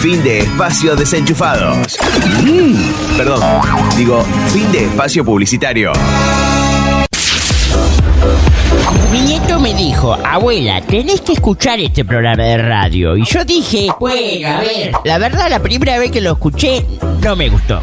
Fin de espacio desenchufados. Mm, perdón, digo, fin de espacio publicitario. Mi nieto me dijo, abuela, tenés que escuchar este programa de radio. Y yo dije, bueno, a ver. La verdad, la primera vez que lo escuché, no me gustó.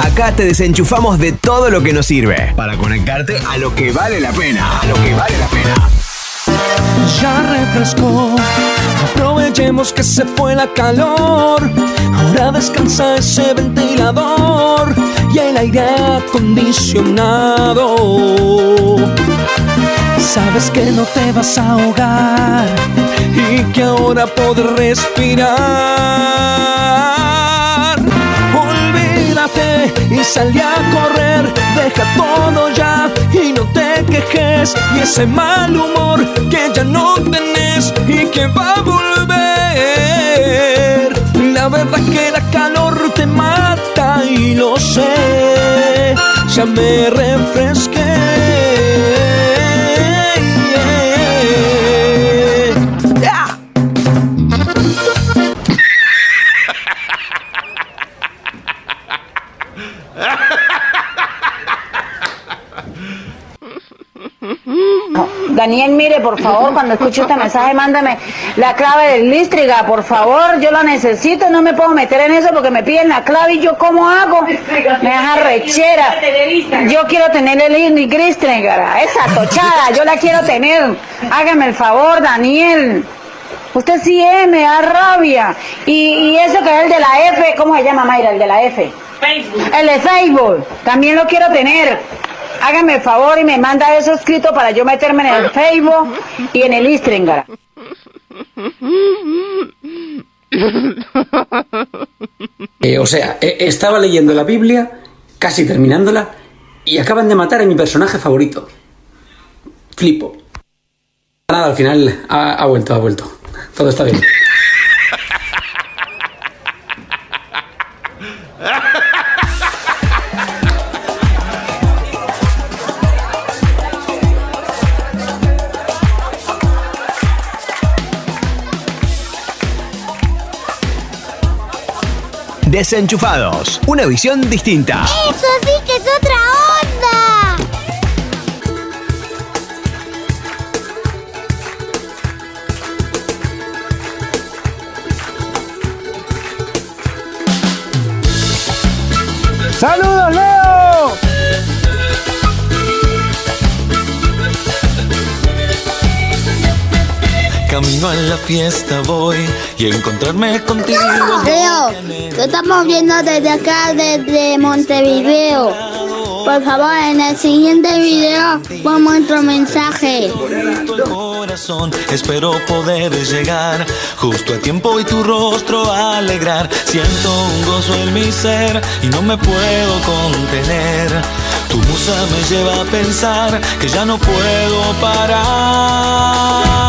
Acá te desenchufamos de todo lo que nos sirve para conectarte a lo que vale la pena. A lo que vale la pena. Ya refrescó, aprovechemos que se fue la calor. Ahora descansa ese ventilador y el aire acondicionado. Sabes que no te vas a ahogar y que ahora podrás respirar. Salí a correr, deja todo ya y no te quejes. Y ese mal humor que ya no tenés y que va a volver. La verdad que la calor te mata y lo sé, ya me refresqué. Daniel, mire, por favor, cuando escuche este mensaje, mándame la clave del Listriga, por favor, yo la necesito, no me puedo meter en eso porque me piden la clave y yo cómo hago, me deja rechera. Yo quiero tener el Listriga, esa tochada, yo la quiero tener. Hágame el favor, Daniel. Usted sí es, me da rabia. Y, y eso que es el de la F, ¿cómo se llama Mayra? El de la F. El de Facebook, también lo quiero tener. Hágame favor y me manda eso escrito para yo meterme en el Facebook y en el Istringara. Eh, o sea, eh, estaba leyendo la Biblia, casi terminándola, y acaban de matar a mi personaje favorito. Flipo. Nada, al final ha vuelto, ha vuelto. Todo está bien. Desenchufados, una visión distinta. ¡Eso sí que es otra onda! ¡Saludos, Camino a la fiesta voy y encontrarme contigo. que lo estamos viendo desde acá, desde Montevideo. Por favor, en el siguiente video pon nuestro mensaje. Corazón, espero poder llegar justo a tiempo y tu rostro alegrar. Siento un gozo en mi ser y no me puedo contener. Tu musa me lleva a pensar que ya no puedo parar.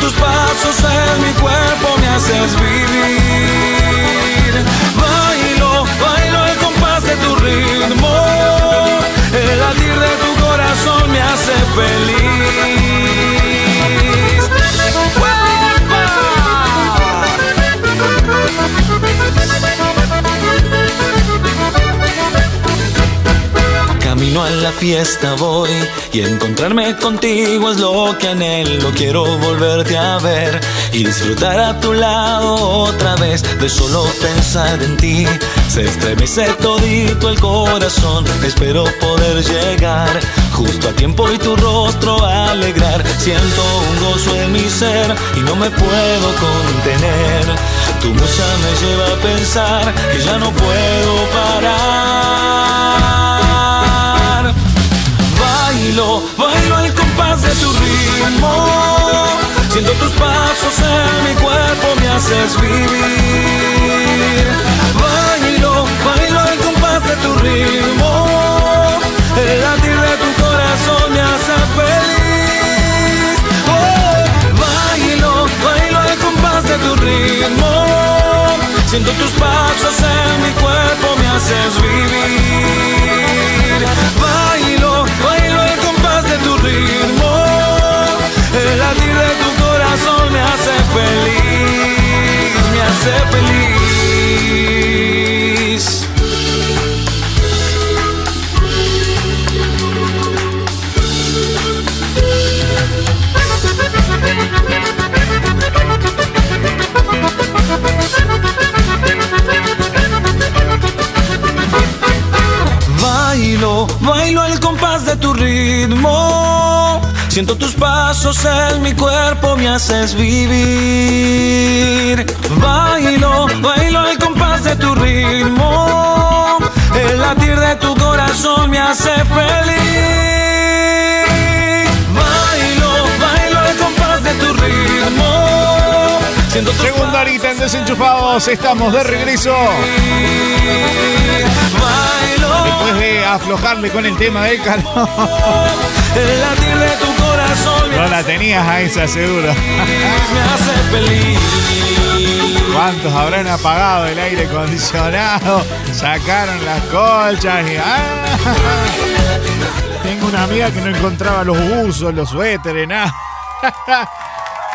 Tus pasos en mi cuerpo, me haces vivir. Bailo, bailo al compás de tu ritmo. El latir de tu corazón me hace feliz. Camino a la fiesta voy y encontrarme contigo es lo que anhelo. Quiero volverte a ver y disfrutar a tu lado otra vez de solo pensar en ti. Se estremece todito el corazón. Espero poder llegar justo a tiempo y tu rostro alegrar. Siento un gozo en mi ser y no me puedo contener. Tu musa me lleva a pensar que ya no puedo parar. Bailo, bailo tu ritmo. Siento tus pasos en mi cuerpo, me haces vivir. Bailo, bailo al compás de tu ritmo. El latir de tu corazón me hace feliz. Oh, bailo, bailo al compás de tu ritmo. Siento tus pasos en mi cuerpo, me haces vivir. Feliz, Bailo, al compás de tu ritmo. Siento tus pasos en mi cuerpo, me haces vivir. Bailo, bailo al compás de tu ritmo. El latir de tu corazón me hace feliz. Bailo, bailo al compás de tu ritmo. Siento tus Segunda horita en Desenchufados, estamos de regreso. Después de aflojarle con el tema del calor. El latir de tu corazón No la tenías a esa seguro. ¿Cuántos habrán apagado el aire acondicionado? Sacaron las colchas y. ¡ah! Tengo una amiga que no encontraba los buzos, los suéteres, nada.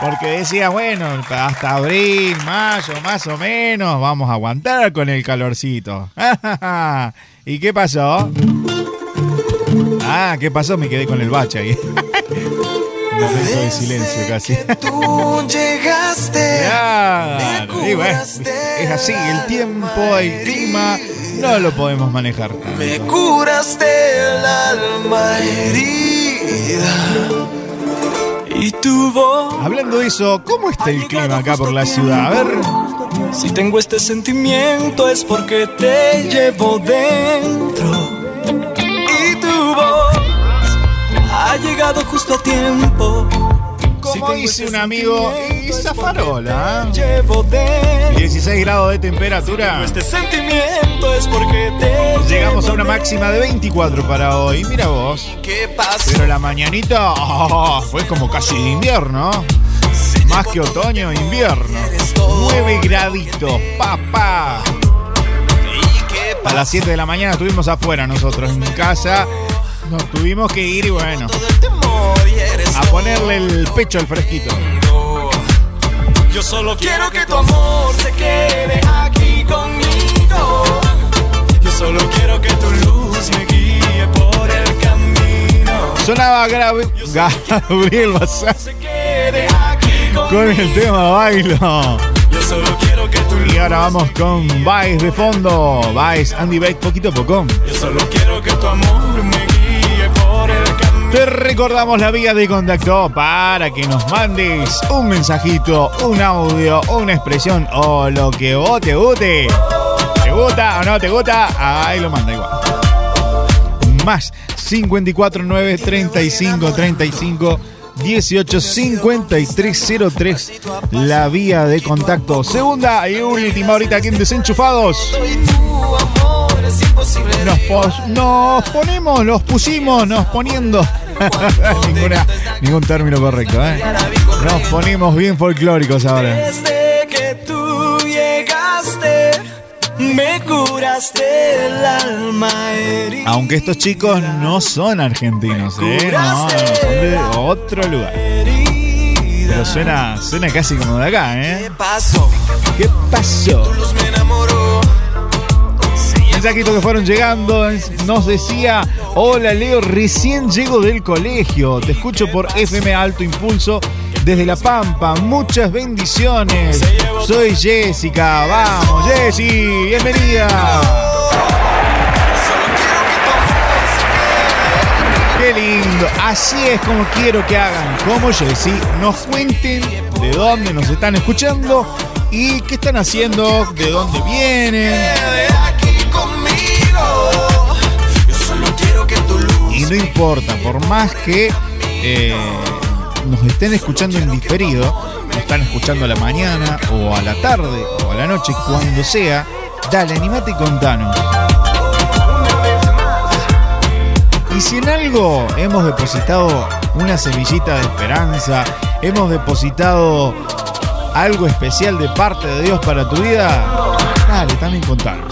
Porque decía, bueno, hasta abril, mayo, más o menos, vamos a aguantar con el calorcito. ¿Y qué pasó? Ah, ¿qué pasó? Me quedé con el bache ahí. Un momento de silencio casi. Tú llegaste. Claro, y bueno, es así, el tiempo, el clima, no lo podemos manejar. Me curaste el alma herida. Y tu voz. Hablando de eso, ¿cómo está el clima acá por la ciudad? A ver, Si tengo este sentimiento es porque te llevo dentro. Y tu voz ha llegado justo a tiempo. Como dice un amigo, esa farola, ¿eh? Llevo dentro. 16 grados de temperatura. Este sentimiento es porque te Llegamos a una máxima de 24 para hoy. Mira vos. ¿Qué pasa? Pero la mañanita oh, fue como casi de invierno. Más que otoño, invierno. 9 graditos, papá. A las 7 de la mañana estuvimos afuera nosotros en casa. Nos tuvimos que ir y bueno, a ponerle el pecho al fresquito. Yo solo quiero que tu amor se quede aquí conmigo. Yo solo quiero que tu luz me guíe por el camino. Sonaba Gra- Gabriel Bazán Se quede aquí conmigo. con el tema bailo. Yo solo quiero que tu luz. Y ahora vamos con Vice de fondo. Vice, Andy Beck, poquito a poco. Yo solo quiero que tu amor me Te recordamos la vía de contacto para que nos mandes un mensajito, un audio, una expresión o lo que vos te guste. ¿Te gusta o no te gusta? Ahí lo manda igual. Más 54 9 35 35 18 53 03 la vía de contacto. Segunda y última ahorita aquí en Desenchufados. Nos, pos- nos ponemos, nos pusimos, nos poniendo. Ninguna, ningún término correcto, ¿eh? Nos ponemos bien folclóricos ahora. Desde que tú llegaste, me curaste el alma herida. Aunque estos chicos no son argentinos, ¿eh? No, no, son de otro lugar. Pero suena, suena casi como de acá, ¿eh? ¿Qué pasó? ¿Qué pasó? Luz me enamoró. Mensajitos que fueron llegando. Nos decía: Hola Leo, recién llego del colegio. Te escucho por FM Alto Impulso desde La Pampa. Muchas bendiciones. Soy Jessica. Vamos, Jessy. Bienvenida. Qué lindo. Así es como quiero que hagan, como Jessy. Nos cuenten de dónde nos están escuchando y qué están haciendo, de dónde vienen. No importa, por más que eh, nos estén escuchando en diferido, nos están escuchando a la mañana o a la tarde o a la noche, cuando sea, dale, animate y contanos. Y si en algo hemos depositado una semillita de esperanza, hemos depositado algo especial de parte de Dios para tu vida, dale, también contanos.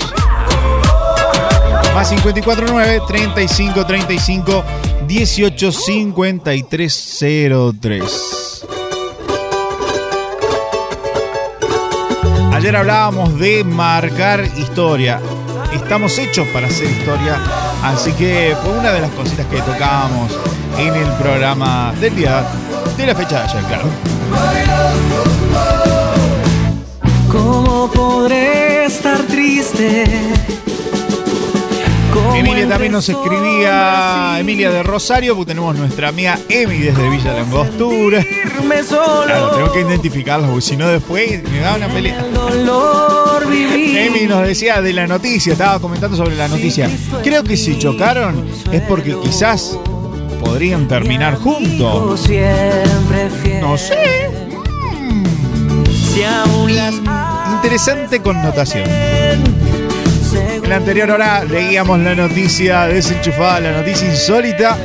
Más 549 35 35 18 53 03. Ayer hablábamos de marcar historia. Estamos hechos para hacer historia, así que fue una de las cositas que tocábamos en el programa del día de la fecha de ayer, claro. ¿Cómo podré estar triste? Emilia también nos escribía, Emilia de Rosario, porque tenemos nuestra amiga Emi desde Villa Langostura. Claro, tengo que identificarla, porque si no después me da una pelea. Emi nos decía de la noticia, estaba comentando sobre la noticia. Creo que si chocaron es porque quizás podrían terminar juntos. No sé. Interesante connotación. En la anterior hora leíamos la noticia desenchufada, la noticia insólita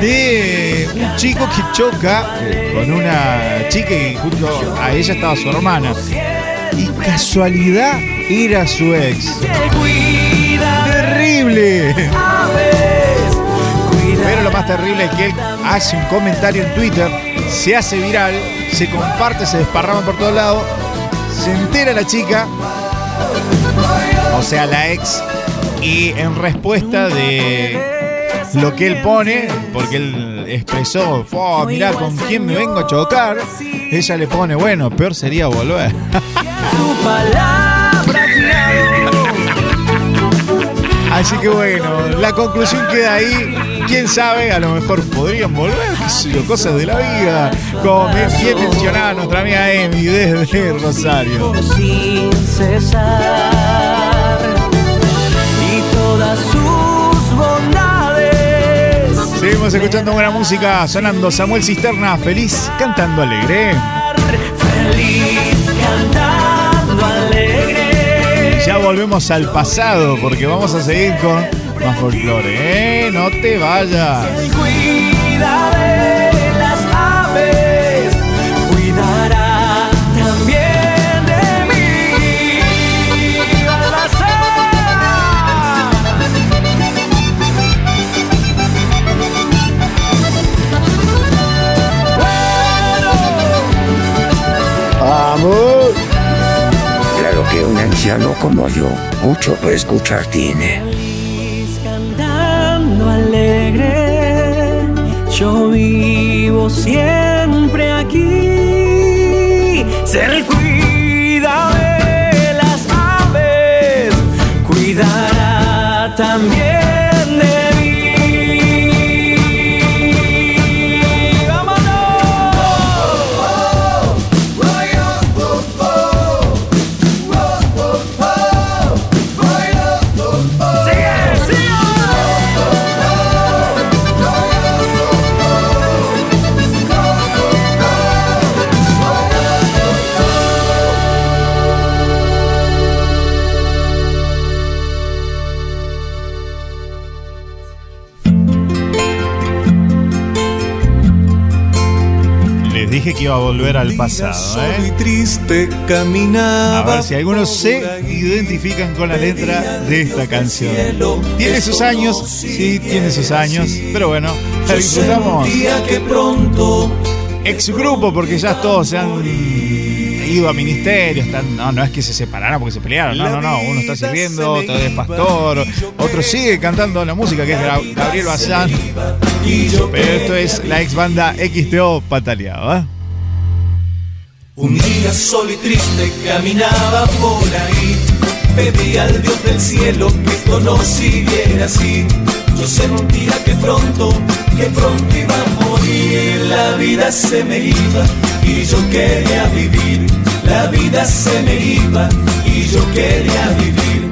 de un chico que choca con una chica y junto a ella estaba su hermana. Y casualidad era su ex. ¡Terrible! Pero lo más terrible es que él hace un comentario en Twitter, se hace viral, se comparte, se desparrama por todos lados, se entera la chica o sea, la ex, y en respuesta de lo que él pone, porque él expresó, oh, mirá con quién me vengo a chocar, ella le pone, bueno, peor sería volver. Así que bueno, la conclusión queda ahí. Quién sabe, a lo mejor podrían volver, qué sé cosas de la vida. Como bien mencionaba nuestra amiga Emi desde Rosario. Sin cesar Seguimos escuchando buena música, sonando Samuel Cisterna, feliz cantando alegre. Feliz cantando alegre. Ya volvemos al pasado porque vamos a seguir con más folclore, ¿eh? No te vayas. Que un anciano como yo, mucho por escuchar tiene. Cantando alegre, yo vivo siempre aquí. Ser cuida de las aves, cuidará también dije que iba a volver al pasado, ¿eh? triste A ver si algunos se identifican con la letra de esta canción. ¿Tiene sus años? Sí, tiene sus años. Pero bueno, la disfrutamos. Ex grupo, porque ya todos se han ido a ministerio. Están, no, no es que se separaron porque se pelearon. No, no, no. Uno está sirviendo, otro es pastor, otro sigue cantando la música que es Gabriel Bazán. Pero esto es la ex banda XTO Pataleado, ¿eh? Un día solo y triste caminaba por ahí. Pedí al Dios del cielo que esto no siguiera así. Yo sentía que pronto, que pronto iba a morir. La vida se me iba y yo quería vivir. La vida se me iba y yo quería vivir.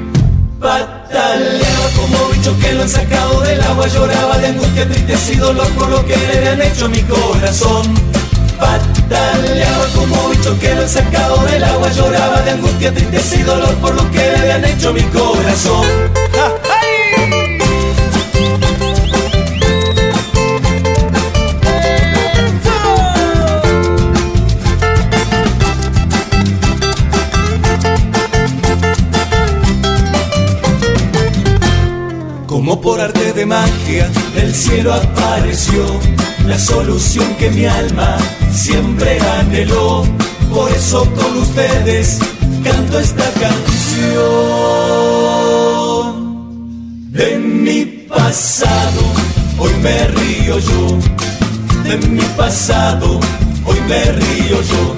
Pataleaba como bicho que lo han sacado del agua, lloraba de angustia, tristeza y dolor por lo que le han hecho a mi corazón. Pataleaba como bicho que lo han sacado del agua, lloraba de angustia, tristeza y dolor por lo que le han hecho a mi corazón. Como por arte de magia del cielo apareció la solución que mi alma siempre anheló. Por eso con ustedes canto esta canción. De mi pasado, hoy me río yo. De mi pasado, hoy me río yo.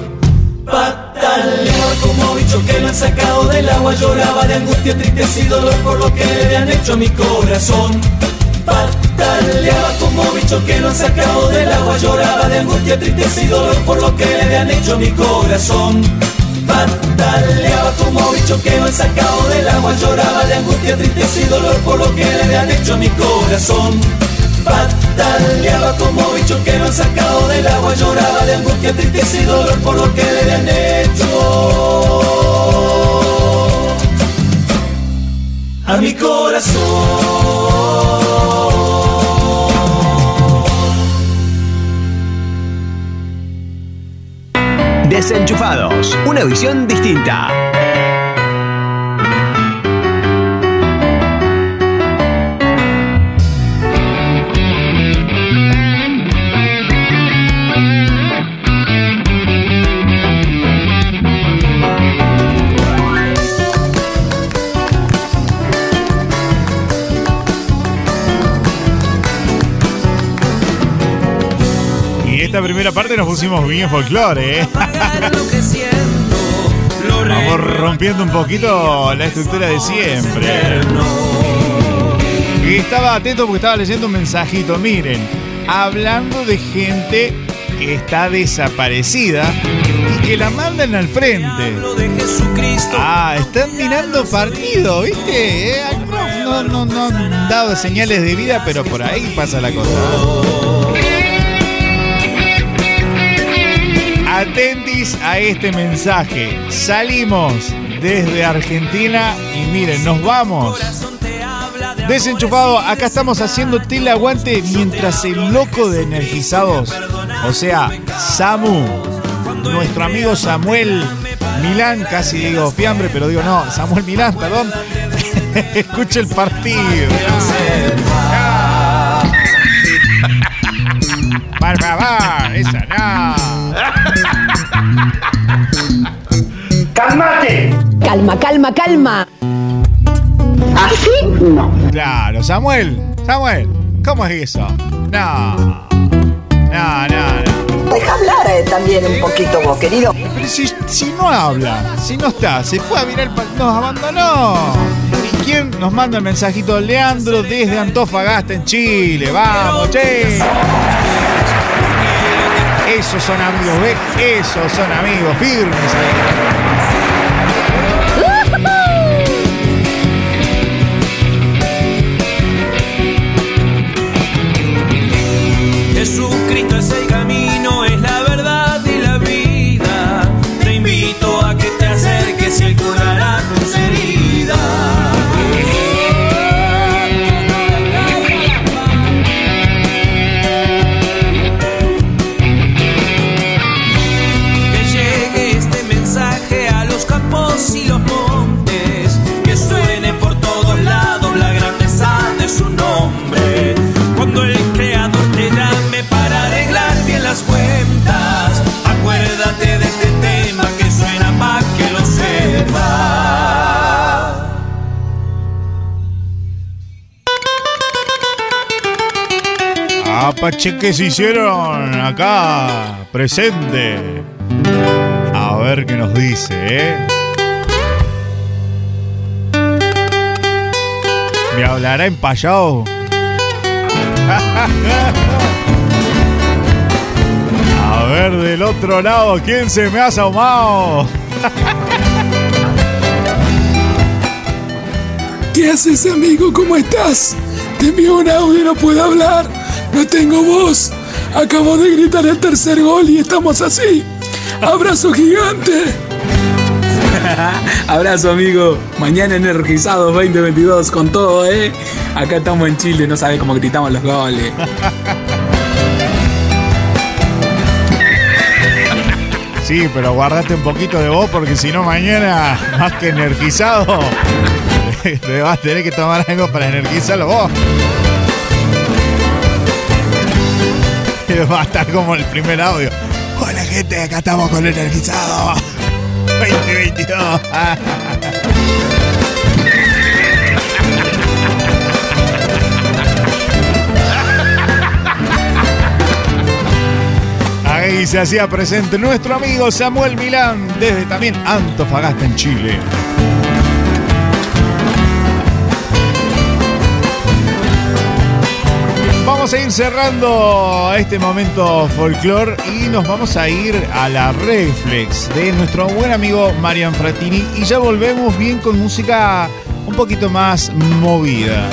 Pataleaba como bicho que lo han sacado del agua Lloraba de angustia, tristeza y dolor por lo que le han hecho a mi corazón. Pataleaba como bicho que lo han sacado del agua Lloraba de angustia, tristeza y dolor por lo que le han hecho a mi corazón. Pataleaba como bicho que lo han sacado del agua Lloraba de angustia, tristeza y dolor por lo que le han hecho a mi corazón Pataleaba como bicho que lo han sacado del agua. Lloraba de angustia, tristeza y dolor por lo que le han hecho. A mi corazón. Desenchufados, una visión distinta. Primera parte nos pusimos bien folclore, ¿eh? Vamos rompiendo un poquito la estructura de siempre. Y estaba atento porque estaba leyendo un mensajito. Miren, hablando de gente que está desaparecida y que la mandan al frente. Ah, están mirando partido, ¿viste? Eh, no, no, no han dado señales de vida, pero por ahí pasa la cosa. Atentis a este mensaje. Salimos desde Argentina y miren, nos vamos. Desenchufado, acá estamos haciendo tela aguante mientras el loco de energizados, o sea, Samu, nuestro amigo Samuel Milán, casi digo fiambre, pero digo no, Samuel Milán, perdón, escucha el partido. Por favor, esa no. ¡Cálmate! Calma, calma, calma. ¿Así? No. Claro, Samuel, Samuel, ¿cómo es eso? No. No, no, no. Deja hablar eh, también un poquito vos, querido. Pero si, si no habla, si no está, se fue a mirar, nos abandonó. ¿Y quién nos manda el mensajito? Leandro desde Antofagasta en Chile. Vamos, che. Esos son amigos, ¿ves? Esos son amigos firmes ahí. Jesucristo es el Apache que se hicieron acá, presente. A ver qué nos dice, ¿eh? ¿Me hablará en payao? A ver del otro lado, ¿quién se me ha asomado? ¿Qué haces, amigo? ¿Cómo estás? Te envío un audio, no puedo hablar. No tengo voz. Acabo de gritar el tercer gol y estamos así. Abrazo gigante. Abrazo, amigo. Mañana Energizados 2022 con todo, ¿eh? Acá estamos en Chile, no sabes cómo gritamos los goles. Sí, pero guardate un poquito de vos porque si no mañana, más que energizado, te vas a tener que tomar algo para energizarlo vos. Va a estar como el primer audio. Hola gente, acá estamos con energizado. 2022. Ahí se hacía presente nuestro amigo Samuel Milán desde también Antofagasta en Chile. Vamos a ir cerrando este momento folclore y nos vamos a ir a la reflex de nuestro buen amigo Marian Fratini y ya volvemos bien con música un poquito más movida.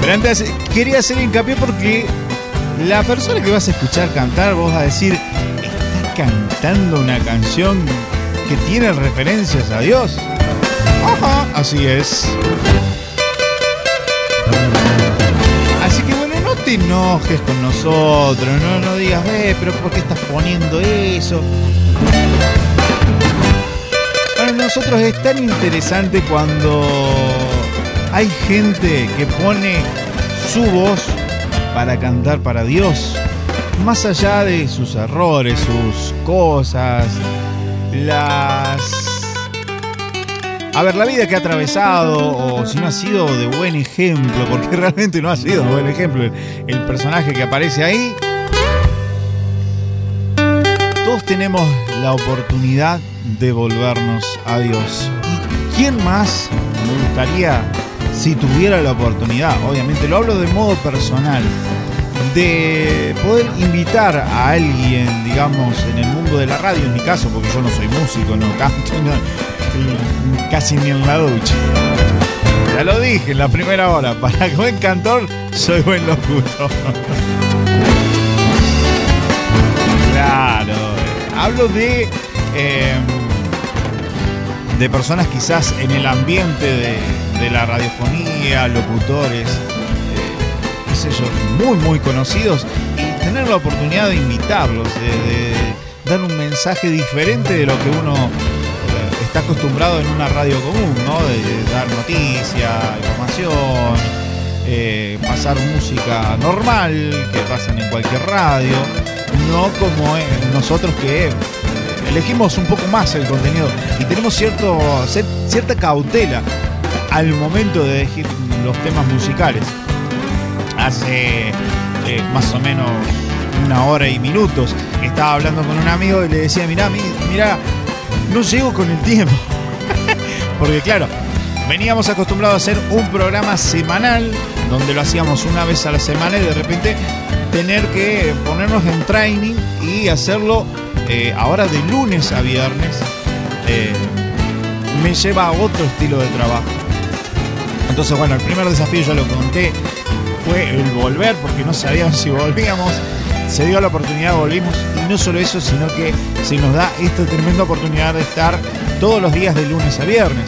Pero antes quería hacer hincapié porque la persona que vas a escuchar cantar, vos vas a decir, está cantando una canción que tiene referencias a Dios. Ajá, así es. Así que bueno, no te enojes con nosotros, no, no digas, eh, pero ¿por qué estás poniendo eso? Para nosotros es tan interesante cuando hay gente que pone su voz para cantar para Dios, más allá de sus errores, sus cosas, las a ver, la vida que ha atravesado, o si no ha sido de buen ejemplo, porque realmente no ha sido de buen ejemplo el, personaje que aparece ahí. Todos tenemos la oportunidad de volvernos a Dios. ¿Y quién más me gustaría, si tuviera la oportunidad, obviamente lo hablo de modo personal, de poder invitar a alguien, digamos, en el mundo de la radio, en mi caso, porque yo no soy músico, no canto, no, casi ni en la ducha. Ya lo dije en la primera hora, para buen cantor soy buen locutor. Claro, hablo de eh, de personas quizás en el ambiente de, de la radiofonía, locutores, eh, qué muy muy conocidos y tener la oportunidad de invitarlos, de dar un mensaje diferente de lo que uno está acostumbrado en una radio común, ¿no? De dar noticia, información, eh, pasar música normal que pasan en cualquier radio, no como nosotros que elegimos un poco más el contenido y tenemos cierto, cierta cautela al momento de elegir los temas musicales. Hace eh, más o menos una hora y minutos estaba hablando con un amigo y le decía, mira, mira, no llego con el tiempo. Porque claro, veníamos acostumbrados a hacer un programa semanal, donde lo hacíamos una vez a la semana y de repente tener que ponernos en training y hacerlo eh, ahora de lunes a viernes, eh, me lleva a otro estilo de trabajo. Entonces, bueno, el primer desafío ya lo conté, fue el volver, porque no sabíamos si volvíamos se dio la oportunidad, volvimos. Y no solo eso, sino que se nos da esta tremenda oportunidad de estar todos los días de lunes a viernes.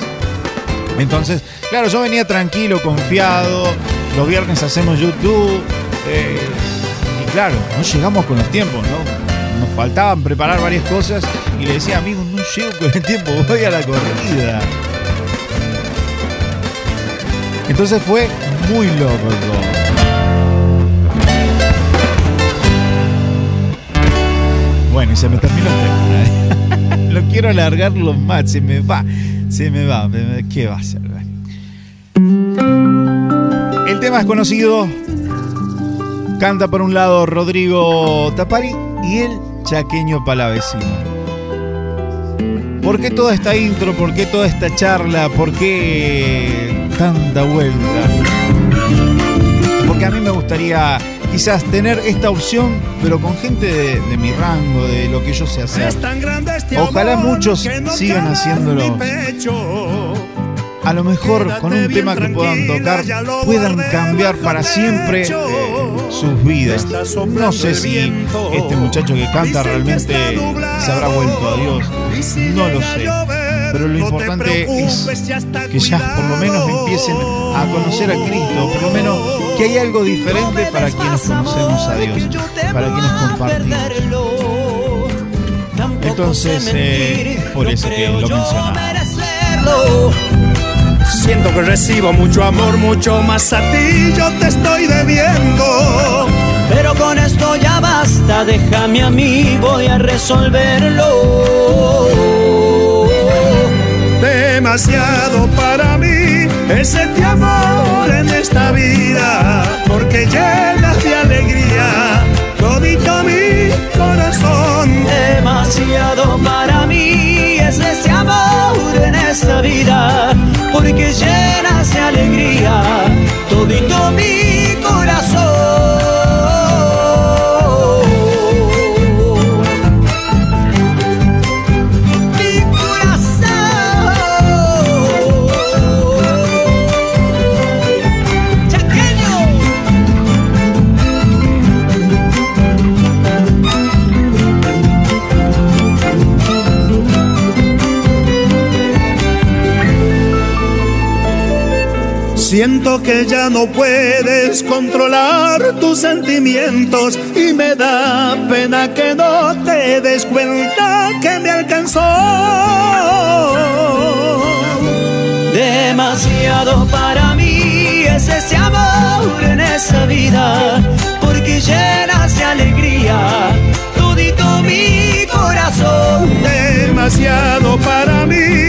Entonces, claro, yo venía tranquilo, confiado. Los viernes hacemos YouTube. Eh, y claro, no llegamos con los tiempos, ¿no? Nos faltaban preparar varias cosas. Y le decía, amigo, no llego con el tiempo, voy a la corrida. Entonces fue muy loco Se me terminó el tema. Lo quiero alargarlo más, se me va, se me va. ¿Qué va a ser? El tema es conocido. Canta por un lado Rodrigo Tapari y el chaqueño palavecino. ¿Por qué toda esta intro? ¿Por qué toda esta charla? ¿Por qué tanta vuelta? Porque a mí me gustaría quizás tener esta opción, pero con gente de, de mi rango, de lo que yo sé hacer. Ojalá muchos sigan haciéndolo. A lo mejor con un tema que puedan tocar puedan cambiar para siempre eh, sus vidas. No sé si este muchacho que canta realmente se habrá vuelto a Dios. No lo sé. Pero lo importante es que ya por lo menos empiecen a conocer a Cristo. Por lo menos que hay algo diferente para quienes conocemos a Dios. Para quienes compartimos. Entonces, eh, por eso que lo mencionaba. Siento que recibo mucho amor, mucho más a ti, yo te estoy debiendo. Pero con esto ya basta, déjame a mí, voy a resolverlo. Demasiado para mí es este amor en esta vida, porque llenas de alegría todito mi corazón. Demasiado para mí es este amor en esta vida, porque llenas de alegría todito mi corazón. Siento que ya no puedes controlar tus sentimientos y me da pena que no te des cuenta que me alcanzó. Demasiado para mí es ese amor en esa vida, porque llenas de alegría todito mi corazón. Demasiado para mí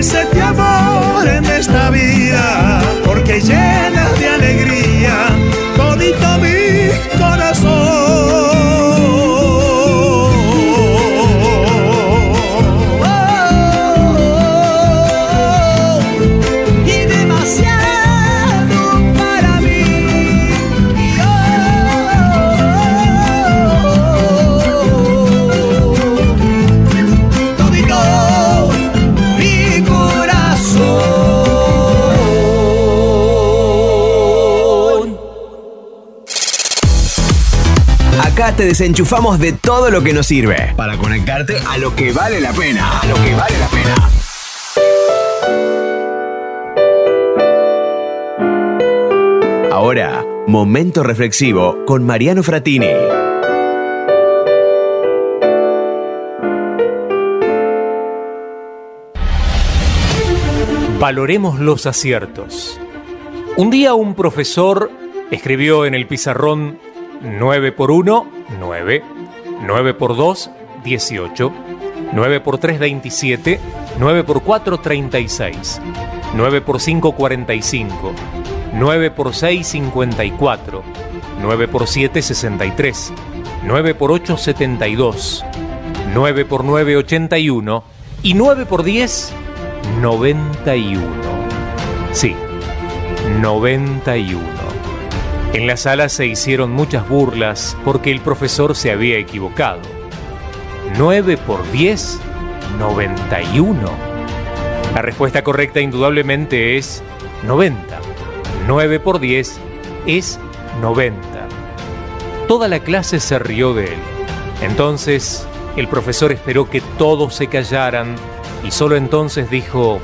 es este amor en esta vida, porque llenas de alegría todito mi te desenchufamos de todo lo que nos sirve para conectarte a lo que vale la pena. A lo que vale la pena. Ahora, momento reflexivo con Mariano Fratini. Valoremos los aciertos. Un día un profesor escribió en el pizarrón 9 por 1, 9, 9 por 2, 18, 9 por 3, 27, 9 por 4, 36, 9 por 5, 45, 9 por 6, 54, 9 por 7, 63, 9 por 8, 72, 9 por 9, 81 y 9 por 10, 91. Sí, 91. En la sala se hicieron muchas burlas porque el profesor se había equivocado. 9 por 10, 91. La respuesta correcta indudablemente es 90. 9 por 10 es 90. Toda la clase se rió de él. Entonces el profesor esperó que todos se callaran y solo entonces dijo,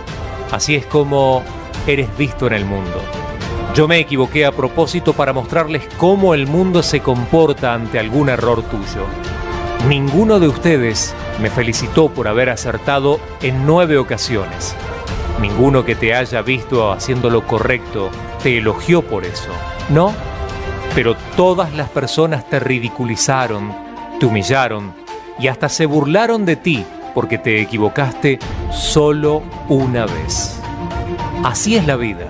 así es como eres visto en el mundo. Yo me equivoqué a propósito para mostrarles cómo el mundo se comporta ante algún error tuyo. Ninguno de ustedes me felicitó por haber acertado en nueve ocasiones. Ninguno que te haya visto haciendo lo correcto te elogió por eso. No, pero todas las personas te ridiculizaron, te humillaron y hasta se burlaron de ti porque te equivocaste solo una vez. Así es la vida.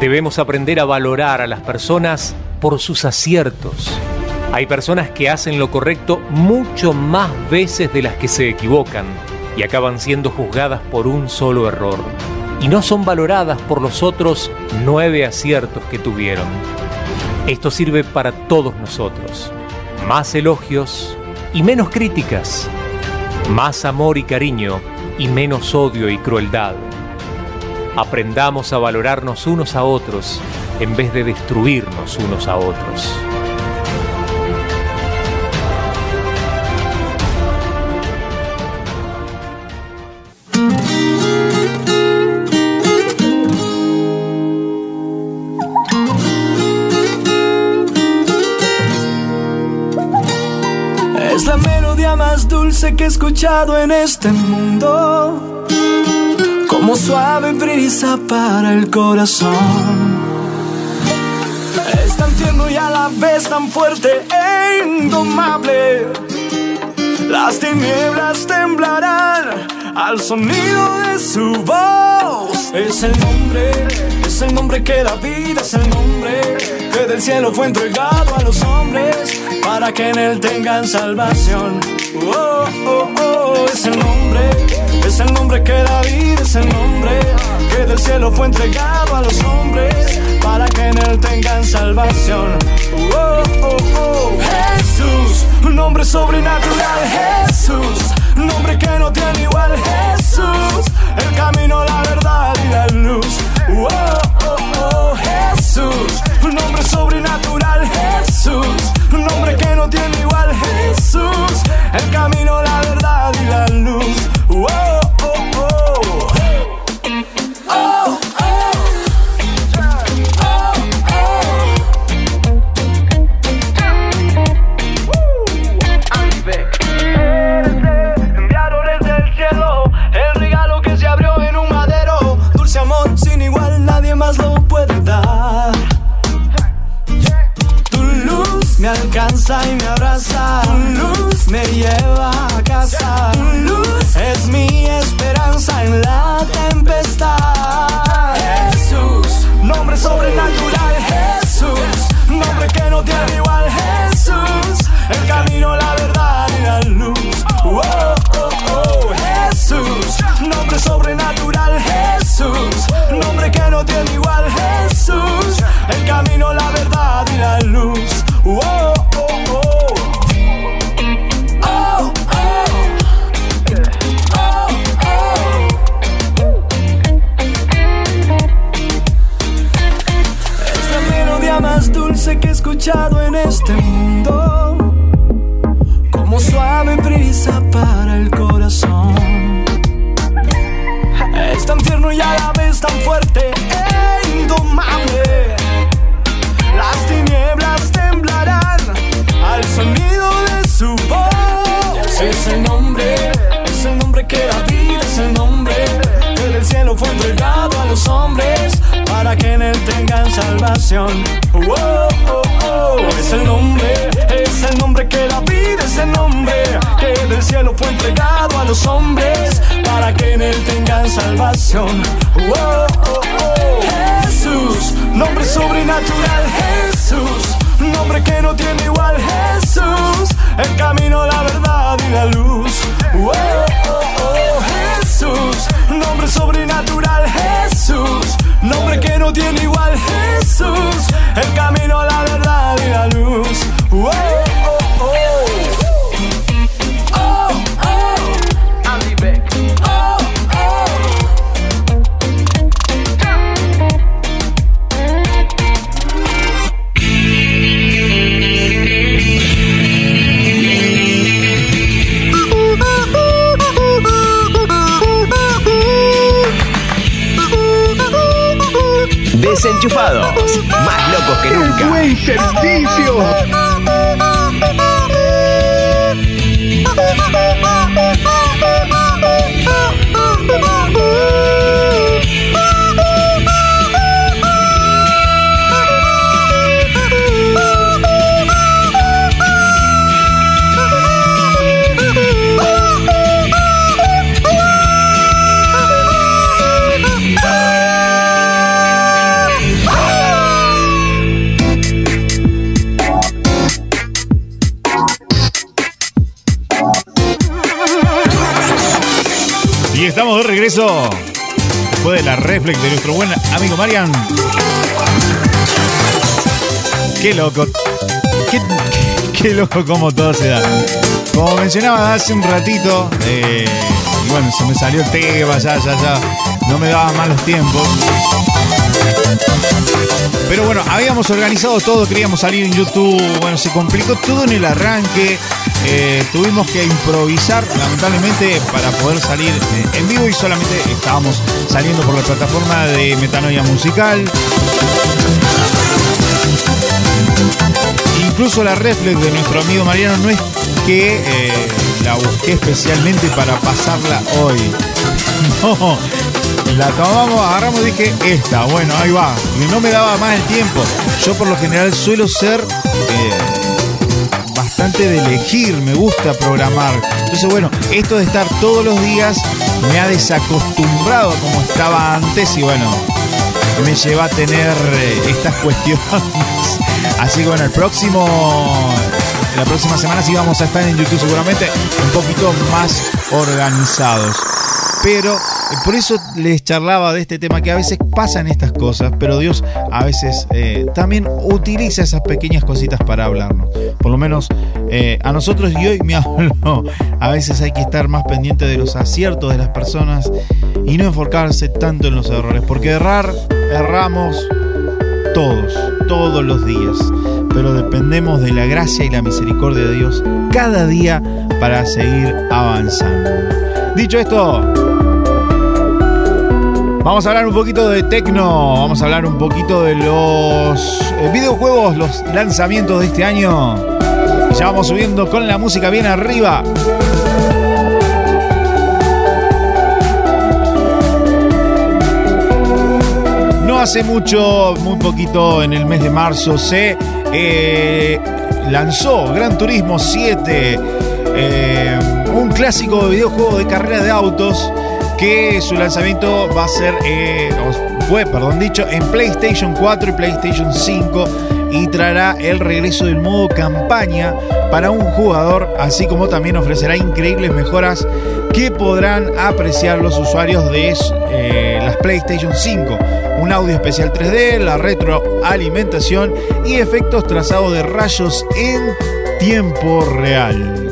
Debemos aprender a valorar a las personas por sus aciertos. Hay personas que hacen lo correcto mucho más veces de las que se equivocan y acaban siendo juzgadas por un solo error. Y no son valoradas por los otros nueve aciertos que tuvieron. Esto sirve para todos nosotros. Más elogios y menos críticas. Más amor y cariño y menos odio y crueldad. Aprendamos a valorarnos unos a otros en vez de destruirnos unos a otros. Es la melodía más dulce que he escuchado en este mundo. Como suave brisa para el corazón. Es tan tierno y a la vez tan fuerte e indomable. Las tinieblas temblarán al sonido de su voz. Es el nombre, es el nombre que da vida, es el nombre que del cielo fue entregado a los hombres para que en él tengan salvación. Oh, oh, oh, es el nombre, es el nombre que da vida, es el nombre que del cielo fue entregado a los hombres para que en él tengan salvación. Oh, oh, oh, Jesús, un nombre sobrenatural, Jesús, un nombre que no tiene igual, Jesús, el camino, la verdad y la luz. Oh, oh, oh, Jesús, un nombre sobrenatural, Jesús, un nombre que no tiene igual, Jesús, el camino, la verdad y la luz. Salvación. Oh, oh, oh. Jesús, nombre sobrenatural, Jesús, nombre que no tiene igual, Jesús, el camino, la verdad y la luz. Oh, oh, oh. Jesús, nombre sobrenatural, Jesús, nombre que no tiene igual, Jesús, el camino, la verdad y la luz. Oh, oh, oh. Oh, oh. Oh, oh. Desenchufados. Más locos que nunca. ¡Buen servicio! estamos de regreso después de la reflex de nuestro buen amigo Marian. Qué loco. Qué, loco como todo se da. Como mencionaba hace un ratito, eh, y bueno, se me salió el tema, ya, ya, ya. No me daba mal los tiempos. Pero bueno, habíamos organizado todo, queríamos salir en YouTube. Bueno, se complicó todo en el arranque. Eh, tuvimos que improvisar, lamentablemente, para poder salir eh, en vivo y solamente estábamos saliendo por la plataforma de Metanoia Musical. Incluso la reflex de nuestro amigo Mariano no es que eh, la busqué especialmente para pasarla hoy. No, la tomamos, agarramos y dije, esta, bueno, ahí va. Y no me daba más el tiempo. Yo por lo general suelo ser de elegir, me gusta programar. Entonces, bueno, esto de estar todos los días me ha desacostumbrado como estaba antes y bueno, me lleva a tener eh, estas cuestiones. Así que bueno, el próximo. La próxima semana sí vamos a estar en YouTube seguramente un poquito más organizados. Pero eh, por eso les charlaba de este tema, que a veces pasan estas cosas, pero Dios a veces eh, también utiliza esas pequeñas cositas para hablarnos. Por lo menos eh, a nosotros y hoy me habló. A veces hay que estar más pendiente de los aciertos de las personas y no enfocarse tanto en los errores, porque errar, erramos todos, todos los días, pero dependemos de la gracia y la misericordia de Dios cada día para seguir avanzando. Dicho esto, vamos a hablar un poquito de tecno, vamos a hablar un poquito de los eh, videojuegos, los lanzamientos de este año. Ya vamos subiendo con la música bien arriba. No hace mucho, muy poquito, en el mes de marzo, se eh, lanzó Gran Turismo 7, eh, un clásico de videojuego de carrera de autos que su lanzamiento va a ser, eh, fue, perdón dicho, en PlayStation 4 y PlayStation 5 y traerá el regreso del modo campaña para un jugador, así como también ofrecerá increíbles mejoras que podrán apreciar los usuarios de eh, las PlayStation 5. Un audio especial 3D, la retroalimentación y efectos trazados de rayos en tiempo real.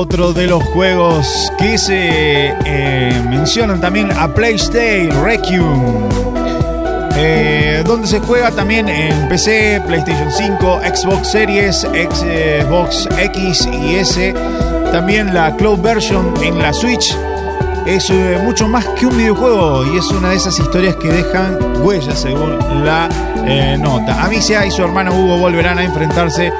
Otro de los juegos que se eh, mencionan también a PlayStation Requiem. Eh, donde se juega también en PC, PlayStation 5, Xbox Series, Xbox X y S. También la Cloud Version en la Switch. Es eh, mucho más que un videojuego y es una de esas historias que dejan huellas según la nota. Amicia y su hermano Hugo volverán a enfrentarse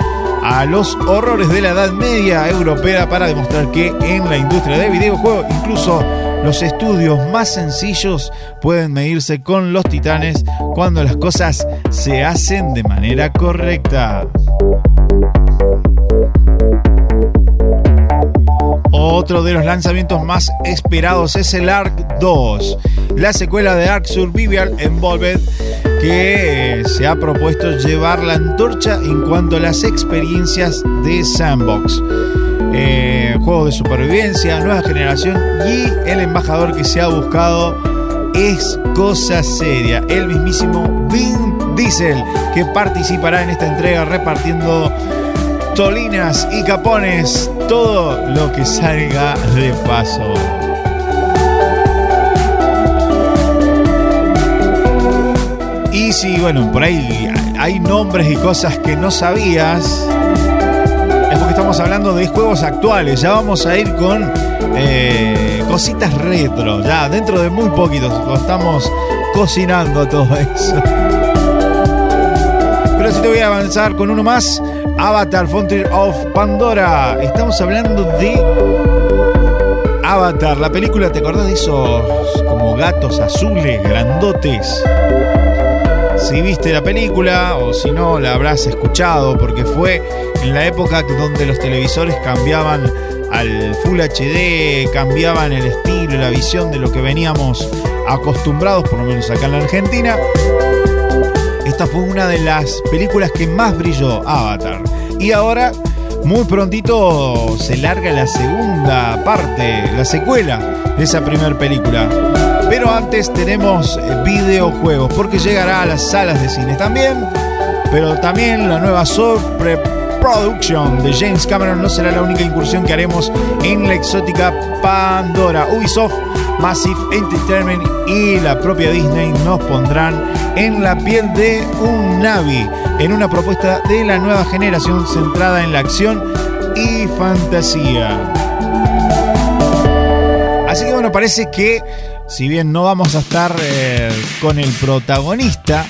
a los horrores de la Edad Media europea para demostrar que en la industria de videojuegos incluso los estudios más sencillos pueden medirse con los titanes cuando las cosas se hacen de manera correcta. Otro de los lanzamientos más esperados es el Ark 2, la secuela de Ark Survival Envolved que eh, se ha propuesto llevar la antorcha en cuanto a las experiencias de Sandbox. Eh, juego de supervivencia, nueva generación y el embajador que se ha buscado es cosa seria. El mismísimo Vin Diesel que participará en esta entrega repartiendo tolinas y capones, todo lo que salga de paso. Y si, bueno, por ahí hay nombres y cosas que no sabías, es porque estamos hablando de juegos actuales. Ya vamos a ir con eh, cositas retro. Ya dentro de muy poquitos estamos cocinando todo eso. Pero si te voy a avanzar con uno más, Avatar Frontier of Pandora. Estamos hablando de Avatar, la película, ¿te acordás de esos como gatos azules, grandotes? Si viste la película o si no la habrás escuchado porque fue en la época donde los televisores cambiaban al Full HD, cambiaban el estilo, la visión de lo que veníamos acostumbrados, por lo menos acá en la Argentina. Esta fue una de las películas que más brilló, Avatar. y ahora muy prontito se larga la segunda parte, la secuela de esa primera película. Pero antes tenemos videojuegos, porque llegará a las salas de cine también. Pero también la nueva Sobre Production de James Cameron no será la única incursión que haremos en la exótica Pandora. Ubisoft, Massive Entertainment y la propia Disney nos pondrán en la piel de un Navi en una propuesta de la nueva generación centrada en la acción y fantasía. Así que bueno, parece que si bien no vamos a estar eh, con el protagonista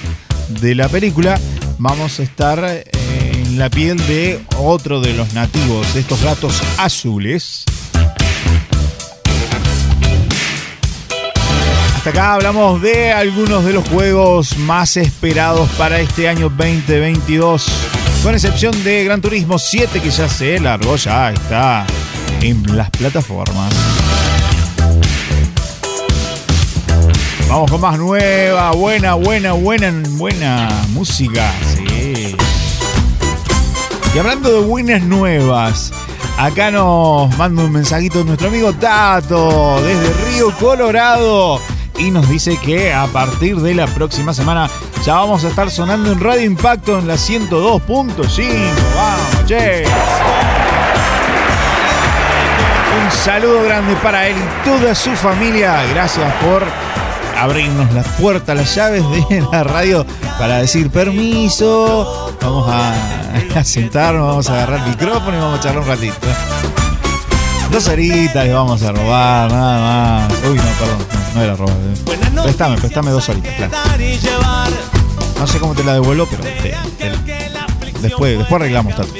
de la película, vamos a estar eh, en la piel de otro de los nativos, de estos gatos azules. Hasta acá hablamos de algunos de los juegos más esperados para este año 2022. Con excepción de Gran Turismo 7 que ya se largó, ya está en las plataformas. Vamos con más nueva, buena, buena, buena, buena música. Sí. Y hablando de buenas nuevas, acá nos manda un mensajito nuestro amigo Tato desde Río Colorado y nos dice que a partir de la próxima semana ya vamos a estar sonando en Radio Impacto en la 102.5. Vamos, che. Un saludo grande para él y toda su familia. Gracias por abrirnos las puertas, las llaves de la radio para decir permiso. Vamos a, sentarnos, vamos a agarrar el micrófono y vamos a charlar un ratito. Dos horitas y vamos a robar, nada más. Uy, no, perdón, no, era robar. Préstame, préstame dos horitas, claro. No sé cómo te la devuelvo, pero después, después arreglamos tanto.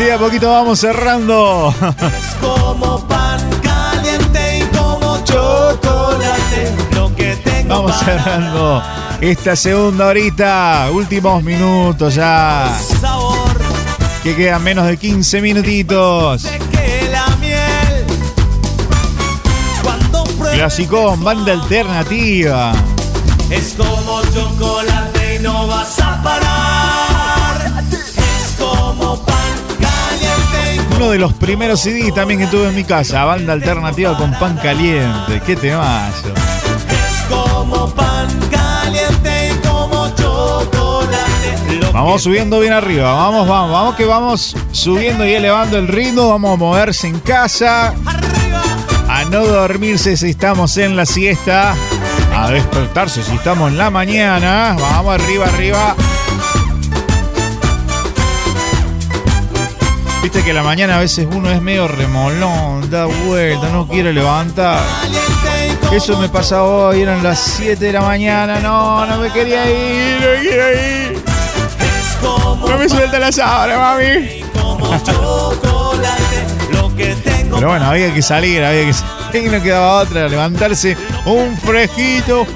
Así de a poquito vamos cerrando. Es como pan caliente y como chocolate. Lo que tengo Vamos cerrando esta segunda horita. Últimos minutos ya. Que quedan menos de 15 minutitos. Clasicón, banda alternativa. Es como chocolate y no vas a parar. Uno de los primeros CD también que tuve en mi casa, banda alternativa con pan caliente. Qué temazo. es como pan caliente y como chocolate. Vamos subiendo bien arriba, vamos, vamos, vamos que vamos subiendo y elevando el ritmo, vamos a moverse en casa, a no dormirse si estamos en la siesta, a despertarse si estamos en la mañana, vamos arriba, arriba. Viste que la mañana a veces uno es medio remolón, da vuelta, no quiere levantar. Eso me pasa hoy, eran las 7 de la mañana, no, no me quería ir, no me quería ir. No me suelta la sábana, mami. Pero bueno, había que salir, había que salir. Y no quedaba otra, levantarse un fresquito.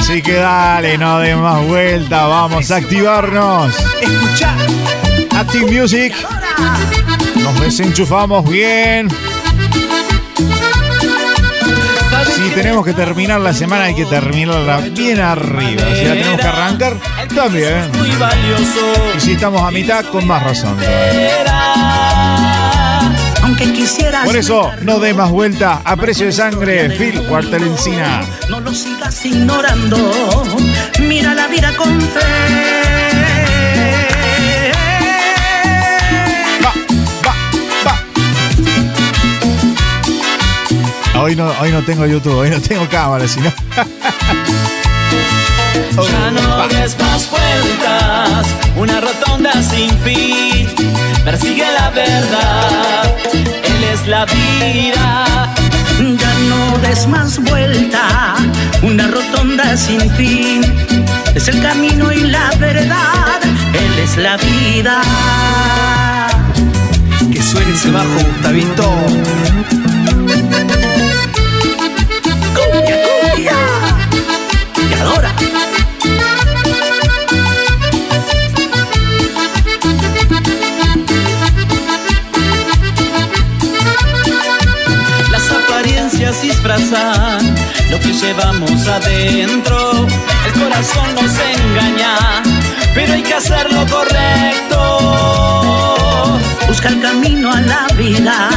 Así que dale, no de más vuelta, vamos a activarnos. Escucha. Active Music. Nos desenchufamos bien. Si tenemos que terminar la semana, hay que terminarla bien arriba. Si la tenemos que arrancar, también. Y si estamos a mitad, con más razón. Quisieras Por eso, no dé más vuelta a precio de sangre, Phil Cuartelencina. no lo sigas ignorando. Mira la vida con fe. Hoy no, hoy no tengo YouTube, hoy no tengo cámara, sino. Ya no des más vueltas, una rotonda sin fin. Persigue la verdad, Él es la vida. Ya no des más vuelta, una rotonda sin fin. Es el camino y la verdad, Él es la vida. Que suene ese bajo, Gustavito. Cumbia, cumbia. Y adora. Lo que llevamos adentro. El corazón nos engaña, pero hay que hacer lo correcto. Busca el camino a la vida,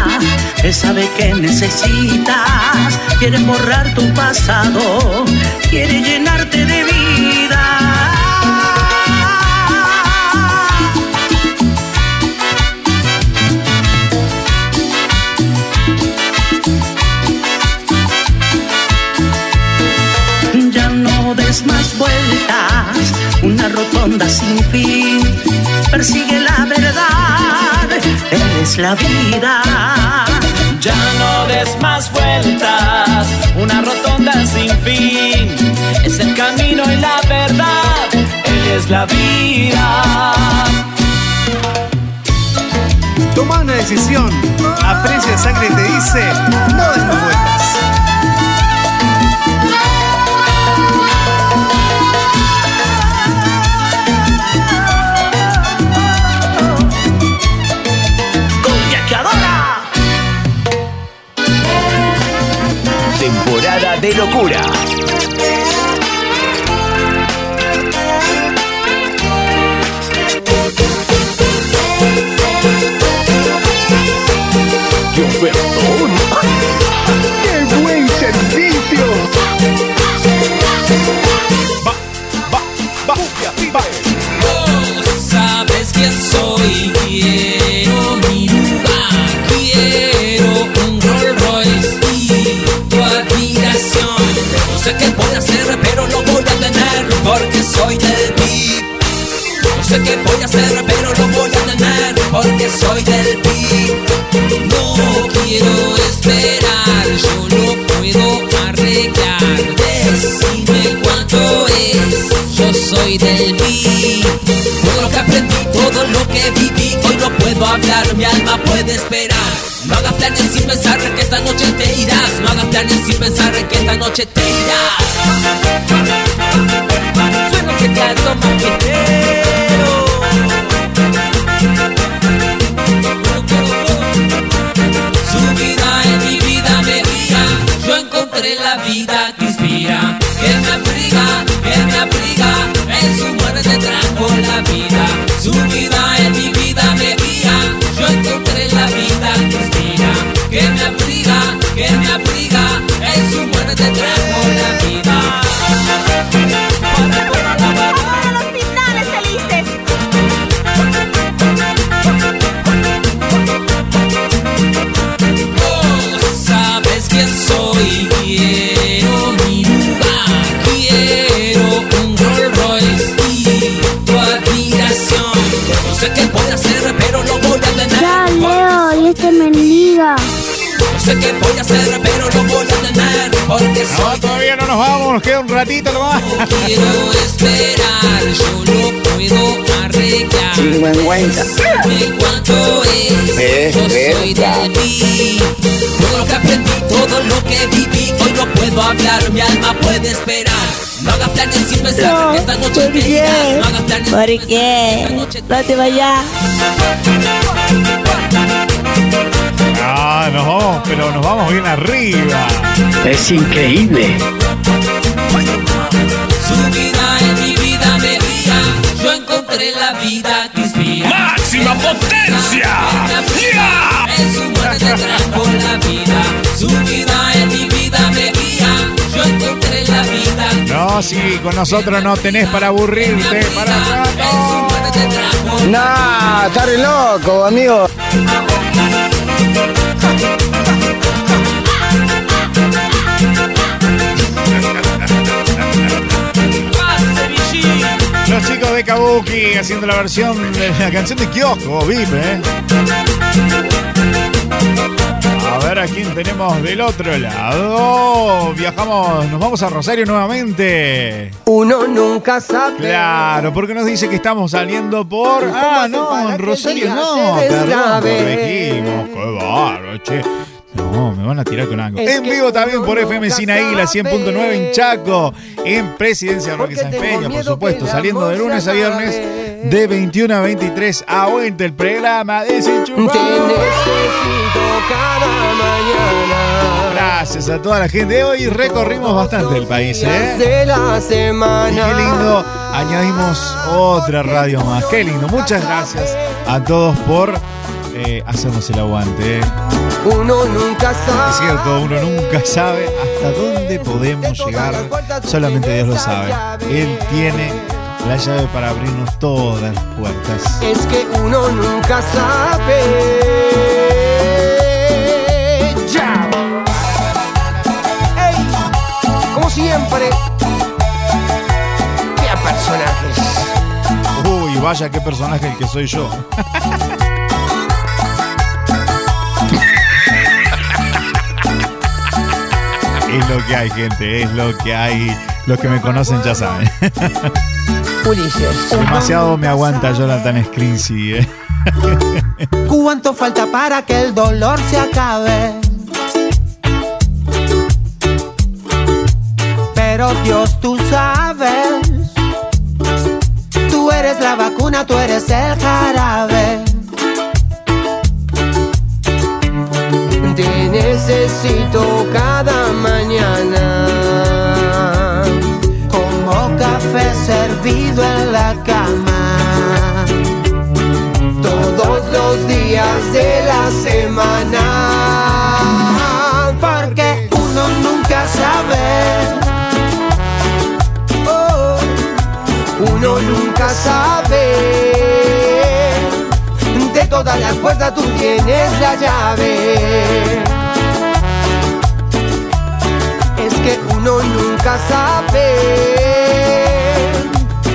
él sabe que necesitas. Quiere borrar tu pasado, quiere llenarte de vida. Rotonda sin fin. Persigue la verdad, es la vida. Ya no des más vueltas, una rotonda sin fin. Es el camino y la verdad, Él es la vida. Toma una decisión. Aprecia sangre te dice, no des más vueltas. De locura. ¡Qué! ¡Qué buen servicio! Vos sabes quién soy, pero lo voy a tener porque soy del beat. No quiero esperar, yo lo puedo arreglar. Decime cuánto es, yo soy del beat. Todo lo que aprendí, todo lo que viví, hoy no puedo hablar, mi alma puede esperar. No hagas planes sin pensar que esta noche te irás. No hagas planes sin pensar que esta noche te irás. Suena que canto maquetero. Vida. Sé qué voy a hacer, pero lo voy a tener porque No, soy. todavía no nos vamos, nos queda un ratito nomás. Quiero esperar, yo lo puedo arreglar. Dime cuánto es, Es yo soy del beat. Todo lo que aprendí, todo lo que viví, hoy no puedo hablar, mi alma puede esperar. No hagas planes sin pensar que esta noche te irás. No hagas planes ¿Por qué? No te vayas. Ah, nos vamos, pero nos vamos bien arriba. Es increíble. Su vida en mi vida me guía. Yo encontré la vida que inspira. ¡Máxima potencia! ¡Ya! En su muerte trajo la vida. Su vida en mi vida me guía. Yo encontré la vida que No, si con nosotros no tenés para aburrirte, para rato. Nah, estás re loco, amigo. De Kabuki haciendo la versión de la canción de Kiosco, VIP, ¿eh? A ver a quién tenemos del otro lado. Viajamos, nos vamos a Rosario nuevamente. Uno nunca sabe. Claro, porque nos dice que estamos saliendo por. Ah, no, en Rosario no, perdón, corregimos. Qué bárbaro, che. No, me van a tirar con algo. Es En vivo también por FM Sinaí, la 100.9 en Chaco. En Presidencia Roque tengo Peña, por supuesto. Saliendo de lunes a viernes de 21 a 23. Aguante el programa Desenchufado. Te necesito cada mañana. Gracias a toda la gente. Hoy recorrimos bastante el país, ¿eh? De la Y semana. qué lindo, añadimos otra radio más. Qué lindo, muchas gracias a todos por eh, hacernos el aguante. Uno nunca Es sabe. cierto, uno nunca sabe hasta dónde podemos llegar. Solamente Dios lo sabe. Él tiene la llave para abrirnos todas las puertas. Es que uno nunca sabe. Ya. Ey, como siempre. Qué personajes. Uy, vaya qué personaje el que soy yo. lo que hay, gente, es lo que hay. Los que me conocen ya saben. Ulises. Demasiado me aguanta Jonathan Scrincy, ¿eh? ¿Cuánto falta para que el dolor se acabe? Pero Dios, tú sabes. Tú eres la vacuna, tú eres el jarabe. Necesito cada mañana. Como café servido en la cama todos los días de la semana. Porque uno nunca sabe. Oh, uno nunca sabe. De todas las puertas tú tienes la llave. Uno nunca sabe.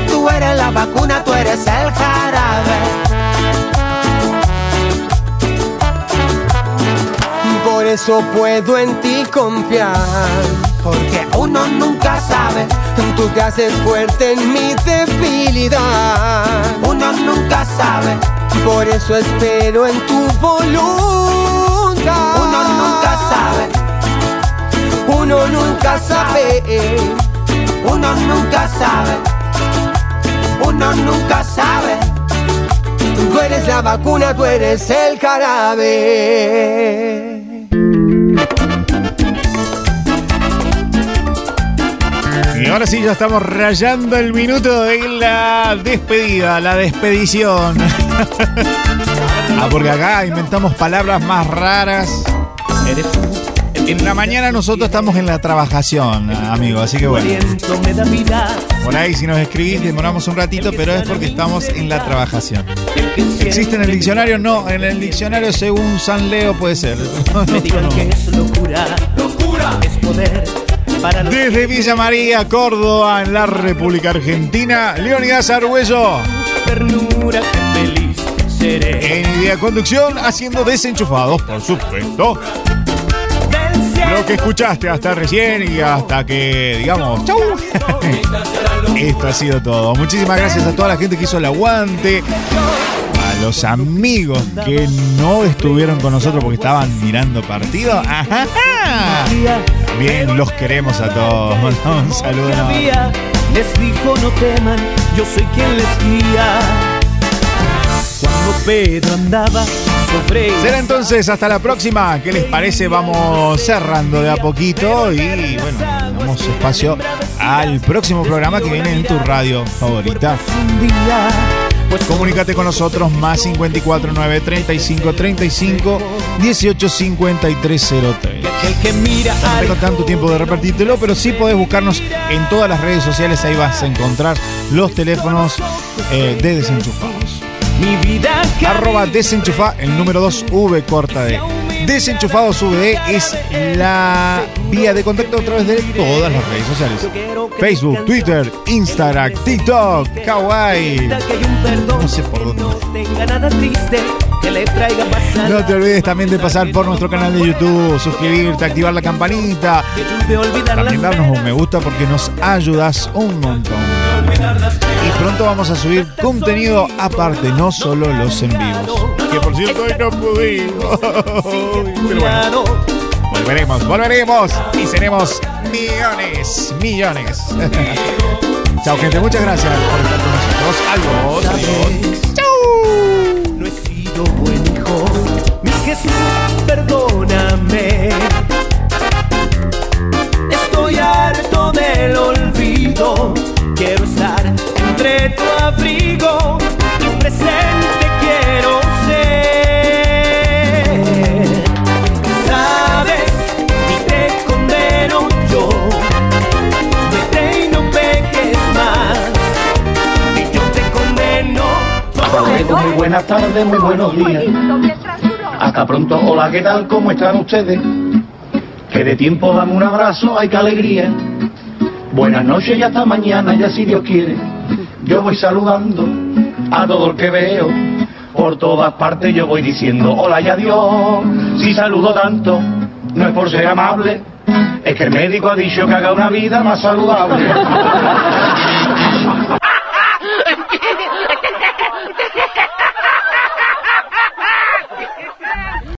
Tú eres la vacuna, tú eres el jarabe. Por eso puedo en ti confiar. Porque uno nunca sabe. Tú te haces fuerte en mi debilidad. Uno nunca sabe. Por eso espero en tu voluntad. Uno nunca sabe. Uno nunca sabe. Uno nunca sabe. Uno nunca sabe. Tú eres la vacuna, tú eres el jarabe. Y ahora sí, ya estamos rayando el minuto de la despedida, la despedición. ah, porque acá inventamos palabras más raras. En la mañana nosotros estamos en la trabajación, amigo, así que bueno. Por ahí si nos escribís demoramos un ratito, pero es porque estamos en la trabajación. ¿Existe en el diccionario? No, en el diccionario según San Leo puede ser. Me digan que es locura, locura es poder para los Desde Villa María, Córdoba, en la República Argentina, Leonidas seré. En idea conducción, haciendo desenchufados, por supuesto. Lo que escuchaste hasta recién y hasta que, digamos, chau. Esto ha sido todo. Muchísimas gracias a toda la gente que hizo el aguante. A los amigos que no estuvieron con nosotros porque estaban mirando partido. Bien, los queremos a todos. Un saludo. les dijo no teman, yo soy quien les guía. Cuando Pedro andaba Será entonces hasta la próxima. ¿Qué les parece? Vamos cerrando de a poquito y bueno, damos espacio al próximo programa que viene en tu radio favorita. Comunícate con nosotros más 54 9 35 35 18 53 03. el que mira No tengo tanto tiempo de repartírtelo, pero sí podés buscarnos en todas las redes sociales. Ahí vas a encontrar los teléfonos eh, de Desenchufados. Arroba desenchufa, el número 2 V corta de Desenchufados VD es la vía de contacto a través de todas las redes sociales. Facebook, Twitter, Instagram, TikTok, Kawaii. No sé por dónde. no te olvides también de pasar por nuestro canal de YouTube, suscribirte, activar la campanita, también darnos un me gusta porque nos ayudas un montón. Y pronto vamos a subir contenido aparte, no solo los en vivos. Que por cierto hoy no pudimos. Pero bueno, volveremos, volveremos y seremos millones, millones. Chao gente, muchas gracias por estar con nosotros. Adiós. Chau. No he sido buen hijo, mi Jesús, perdóname. Estoy harto del olvido, quiero estar entre tu abrigo y presente quiero ser. Sabes, y te condeno yo, vete y no peques más, y yo te condeno. Saludos, muy buenas tardes, muy buenos días. Hasta pronto, hola, ¿qué tal? ¿Cómo están ustedes? Que de tiempo dame un abrazo, ay, qué alegría. Buenas noches y hasta mañana, ya si Dios quiere. Yo voy saludando a todo el que veo. Por todas partes yo voy diciendo hola y adiós. Si saludo tanto, no es por ser amable, es que el médico ha dicho que haga una vida más saludable.